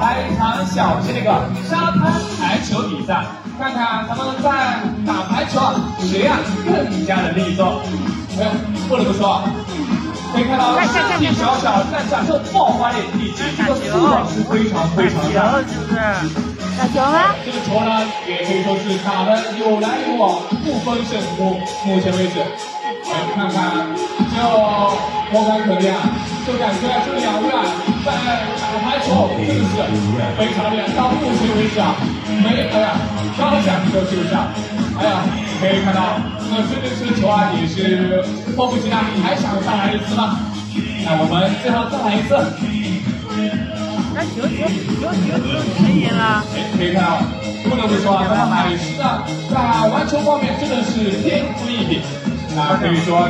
来一场小型的一个沙滩排球比赛，看看他们在打排球啊，谁呀更加的利索。哎，不得不说，可以看到身体小小，但展示爆发力以及这个速度是非常非常大。就是打球吗？这个球呢，也可以说是打的有来有往，不分胜负。目前为止，来看看，就我感可见啊，就感觉这两位啊，真的是非常厉害。到目前为止啊，没哎呀，刚想说就是啊，哎呀，可以看到，那这个这个球啊，也是迫不及待，还想再来一次吗？那我们最后再来一次。那球球球球球谁赢了？哎，可以看到，不得不说啊，咱们海狮啊，在玩球方面真的是天赋异禀。那可以说。